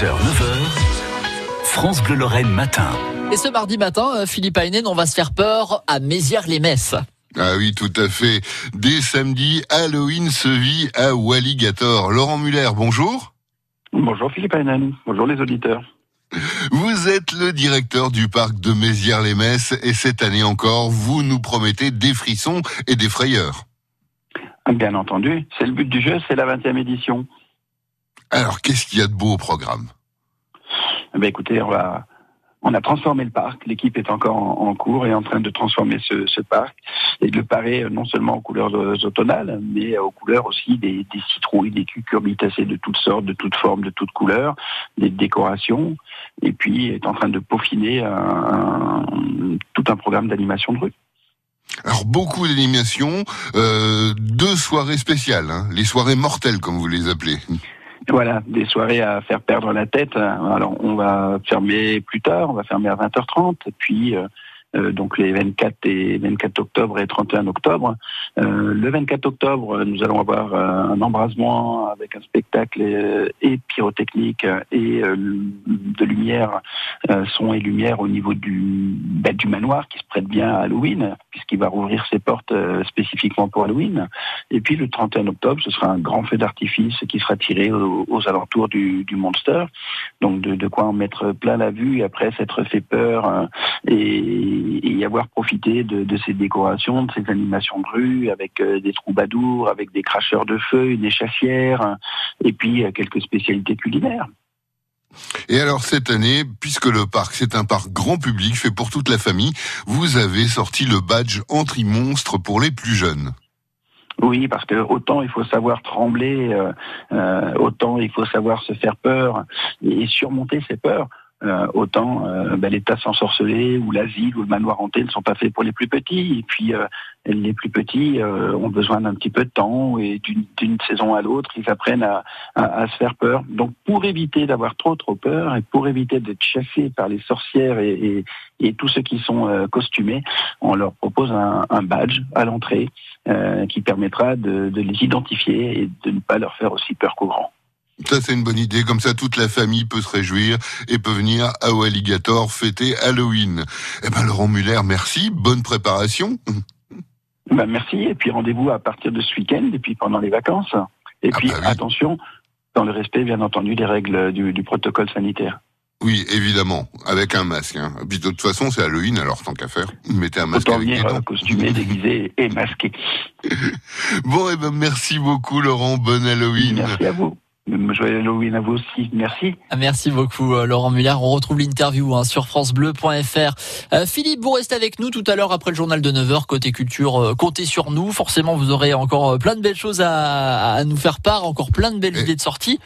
6h, 9h, France Bleu Lorraine matin. Et ce mardi matin, euh, Philippe Aynen, on va se faire peur à Mézières-les-Messes. Ah oui, tout à fait. Dès samedi, Halloween se vit à Walligator. Laurent Muller, bonjour. Bonjour Philippe Aynen, bonjour les auditeurs. Vous êtes le directeur du parc de Mézières-les-Messes et cette année encore, vous nous promettez des frissons et des frayeurs. Bien entendu, c'est le but du jeu, c'est la 20e édition. Alors, qu'est-ce qu'il y a de beau au programme? Eh bien, écoutez, on, a transformé le parc. L'équipe est encore en, en, cours et en train de transformer ce, ce, parc et de le parer non seulement aux couleurs automnales, mais aux couleurs aussi des, des citrouilles, des cucurbitacées de toutes sortes, de toutes formes, de toutes couleurs, des décorations. Et puis, est en train de peaufiner un, un, tout un programme d'animation de rue. Alors beaucoup d'animations, euh, deux soirées spéciales, hein, les soirées mortelles comme vous les appelez. Voilà, des soirées à faire perdre la tête. Alors on va fermer plus tard, on va fermer à 20h30, puis euh, euh, donc les 24 et 24 octobre et 31 octobre. Euh, le 24 octobre, nous allons avoir euh, un embrasement avec un spectacle et pyrotechnique et de lumière, son et lumière au niveau du bah, du manoir qui se prête bien à Halloween puisqu'il va rouvrir ses portes spécifiquement pour Halloween. Et puis le 31 octobre, ce sera un grand feu d'artifice qui sera tiré aux, alentours du, du, Monster. Donc de, quoi en mettre plein la vue et après s'être fait peur et et y avoir profité de, ces décorations, de ces animations de rue, avec euh, des troubadours, avec des cracheurs de feu, une échassière, et puis euh, quelques spécialités culinaires. Et alors cette année, puisque le parc c'est un parc grand public fait pour toute la famille, vous avez sorti le badge anti-monstre pour les plus jeunes. Oui, parce que autant il faut savoir trembler, euh, euh, autant il faut savoir se faire peur et surmonter ses peurs. Euh, autant euh, ben, les tasses ensorcelées ou l'asile ou le manoir hanté ne sont pas faits pour les plus petits. Et puis euh, les plus petits euh, ont besoin d'un petit peu de temps et d'une saison à l'autre, ils apprennent à, à, à, se faire peur. Donc pour éviter d'avoir trop trop peur et pour éviter d'être chassés par les sorcières et, et, et tous ceux qui sont euh, costumés, on leur propose un, un badge à l'entrée qui permettra de, de les identifier et de ne pas leur faire aussi peur qu'aux grands. Ça, c'est une bonne idée. Comme ça, toute la famille peut se réjouir et peut venir à Alligator fêter Halloween. Eh ben, Laurent Muller, merci. Bonne préparation. Ben, merci. Et puis, rendez-vous à partir de ce week-end et puis pendant les vacances. Et ah puis, bah oui. attention, dans le respect, bien entendu, des règles du, du protocole sanitaire. Oui, évidemment, avec un masque. Hein. Puis de toute façon, c'est Halloween, alors tant qu'à faire, mettez un masque Autant avec venir des dents. costumé, déguisé et masqué. bon, et eh ben merci beaucoup, Laurent. Bonne Halloween. Merci à vous. Joyeux Halloween à vous aussi. Merci. Merci beaucoup, euh, Laurent Muller. On retrouve l'interview hein, sur FranceBleu.fr. Euh, Philippe, vous restez avec nous tout à l'heure après le journal de 9h, côté culture. Euh, comptez sur nous. Forcément, vous aurez encore plein de belles choses à, à nous faire part, encore plein de belles Et- idées de sortie.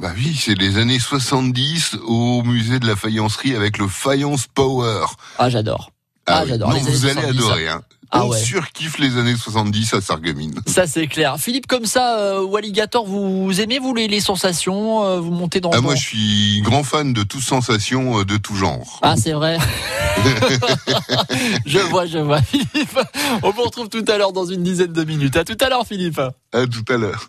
Bah oui, c'est les années 70 au musée de la faïencerie avec le Faïence Power. Ah, j'adore. Ah, oui. j'adore. Non, Les vous allez 70, adorer. Hein. Ah On ouais. surkiffe les années 70 à Sarreguemines. Ça, c'est clair. Philippe, comme ça, euh, Walligator, vous, vous aimez, vous, les, les sensations euh, Vous montez dans... Ah, moi, je suis grand fan de toutes sensations euh, de tout genre. Ah, c'est vrai. je vois, je vois, Philippe. On vous retrouve tout à l'heure dans une dizaine de minutes. À tout à l'heure, Philippe. À tout à l'heure.